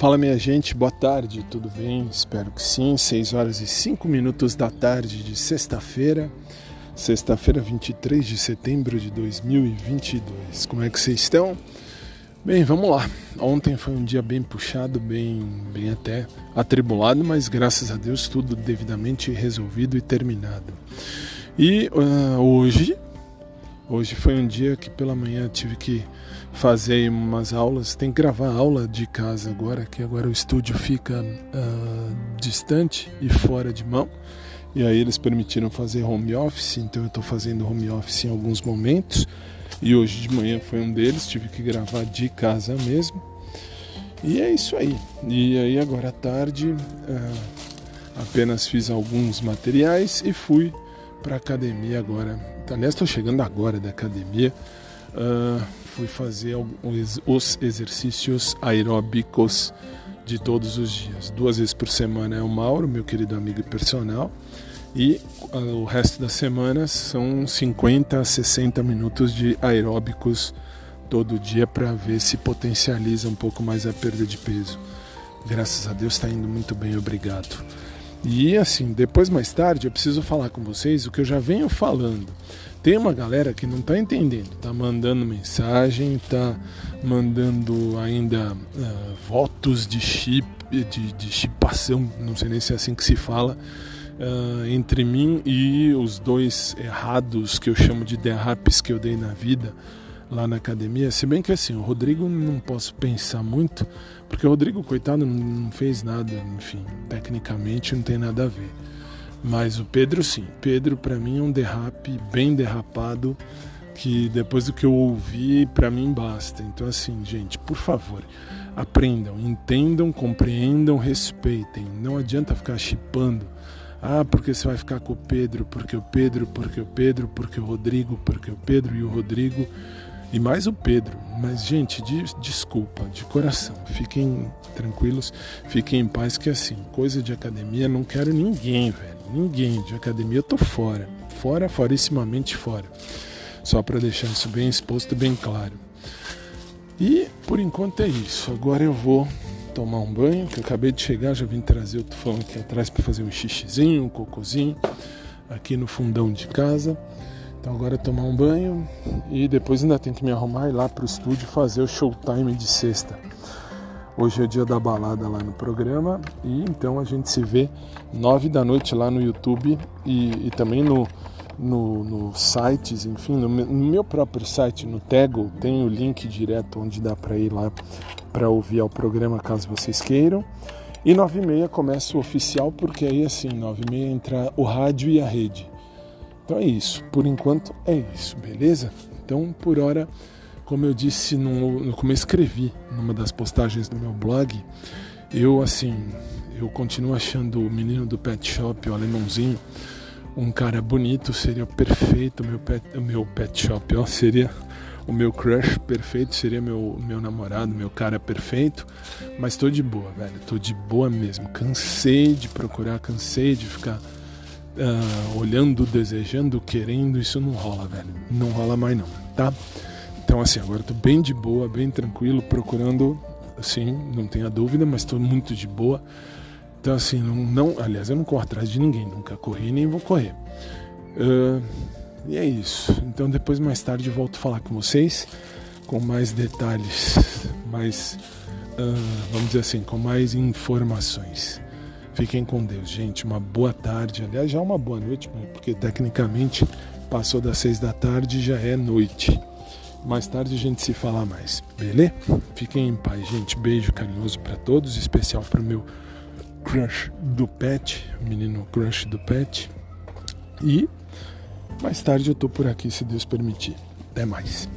Fala minha gente, boa tarde, tudo bem? Espero que sim. 6 horas e 5 minutos da tarde de sexta-feira, sexta-feira 23 de setembro de 2022. Como é que vocês estão? Bem, vamos lá. Ontem foi um dia bem puxado, bem, bem até atribulado, mas graças a Deus tudo devidamente resolvido e terminado. E uh, hoje, hoje foi um dia que pela manhã tive que fazer umas aulas, tem que gravar aula de casa agora, que agora o estúdio fica uh, distante e fora de mão. E aí eles permitiram fazer home office, então eu estou fazendo home office em alguns momentos. E hoje de manhã foi um deles, tive que gravar de casa mesmo. E é isso aí. E aí agora à tarde uh, apenas fiz alguns materiais e fui para academia agora. Aliás, estou chegando agora da academia. Uh, fui fazer os exercícios aeróbicos de todos os dias. Duas vezes por semana é o Mauro, meu querido amigo personal, e uh, o resto das semanas são 50 a 60 minutos de aeróbicos todo dia para ver se potencializa um pouco mais a perda de peso. Graças a Deus está indo muito bem, obrigado. E assim, depois mais tarde eu preciso falar com vocês o que eu já venho falando. Tem uma galera que não está entendendo, está mandando mensagem, está mandando ainda uh, votos de chip, de, de chipação, não sei nem se é assim que se fala, uh, entre mim e os dois errados que eu chamo de derrapes que eu dei na vida lá na academia. Se bem que assim, o Rodrigo não posso pensar muito, porque o Rodrigo, coitado, não fez nada, enfim, tecnicamente não tem nada a ver. Mas o Pedro sim. Pedro para mim é um derrape bem derrapado que depois do que eu ouvi para mim basta. Então assim, gente, por favor, aprendam, entendam, compreendam, respeitem. Não adianta ficar chipando. Ah, porque você vai ficar com o Pedro, porque o Pedro, porque o Pedro, porque o Rodrigo, porque o Pedro e o Rodrigo e mais o Pedro. Mas, gente, de, desculpa, de coração, fiquem tranquilos, fiquem em paz, que assim, coisa de academia, não quero ninguém, velho. Ninguém de academia, eu tô fora. Fora, forissimamente fora. Só para deixar isso bem exposto, bem claro. E por enquanto é isso. Agora eu vou tomar um banho, que eu acabei de chegar, já vim trazer o tufão aqui atrás para fazer um xixizinho, um cocôzinho, aqui no fundão de casa. Então agora é tomar um banho e depois ainda tenho que me arrumar e ir lá pro estúdio fazer o showtime de sexta. Hoje é dia da balada lá no programa e então a gente se vê nove da noite lá no YouTube e, e também no, no, no, sites, enfim, no, no, meu próprio site, no Tego, tem o link direto onde dá para ir lá para ouvir ao programa caso vocês queiram. E nove e meia começa o oficial porque aí assim nove e meia entra o rádio e a rede. Então é isso. Por enquanto é isso, beleza? Então por hora como eu disse no, como eu escrevi numa das postagens do meu blog, eu assim, eu continuo achando o menino do pet shop, o alemãozinho, um cara bonito, seria perfeito o meu pet, meu pet shop, ó, seria o meu crush perfeito, seria meu, meu namorado, meu cara perfeito, mas tô de boa, velho, tô de boa mesmo. Cansei de procurar, cansei de ficar uh, olhando, desejando, querendo, isso não rola, velho, não rola mais não, tá? Então, assim, agora estou bem de boa, bem tranquilo, procurando, assim, não tenha dúvida, mas estou muito de boa. Então, assim, não, não, aliás, eu não corro atrás de ninguém, nunca corri nem vou correr. Uh, e é isso. Então, depois, mais tarde, volto a falar com vocês com mais detalhes, mais, uh, vamos dizer assim, com mais informações. Fiquem com Deus, gente. Uma boa tarde. Aliás, já é uma boa noite, porque tecnicamente passou das seis da tarde já é noite. Mais tarde a gente se fala mais, beleza? Fiquem em paz, gente. Beijo carinhoso para todos, especial para o meu crush do pet, menino crush do pet. E mais tarde eu tô por aqui, se Deus permitir. Até mais.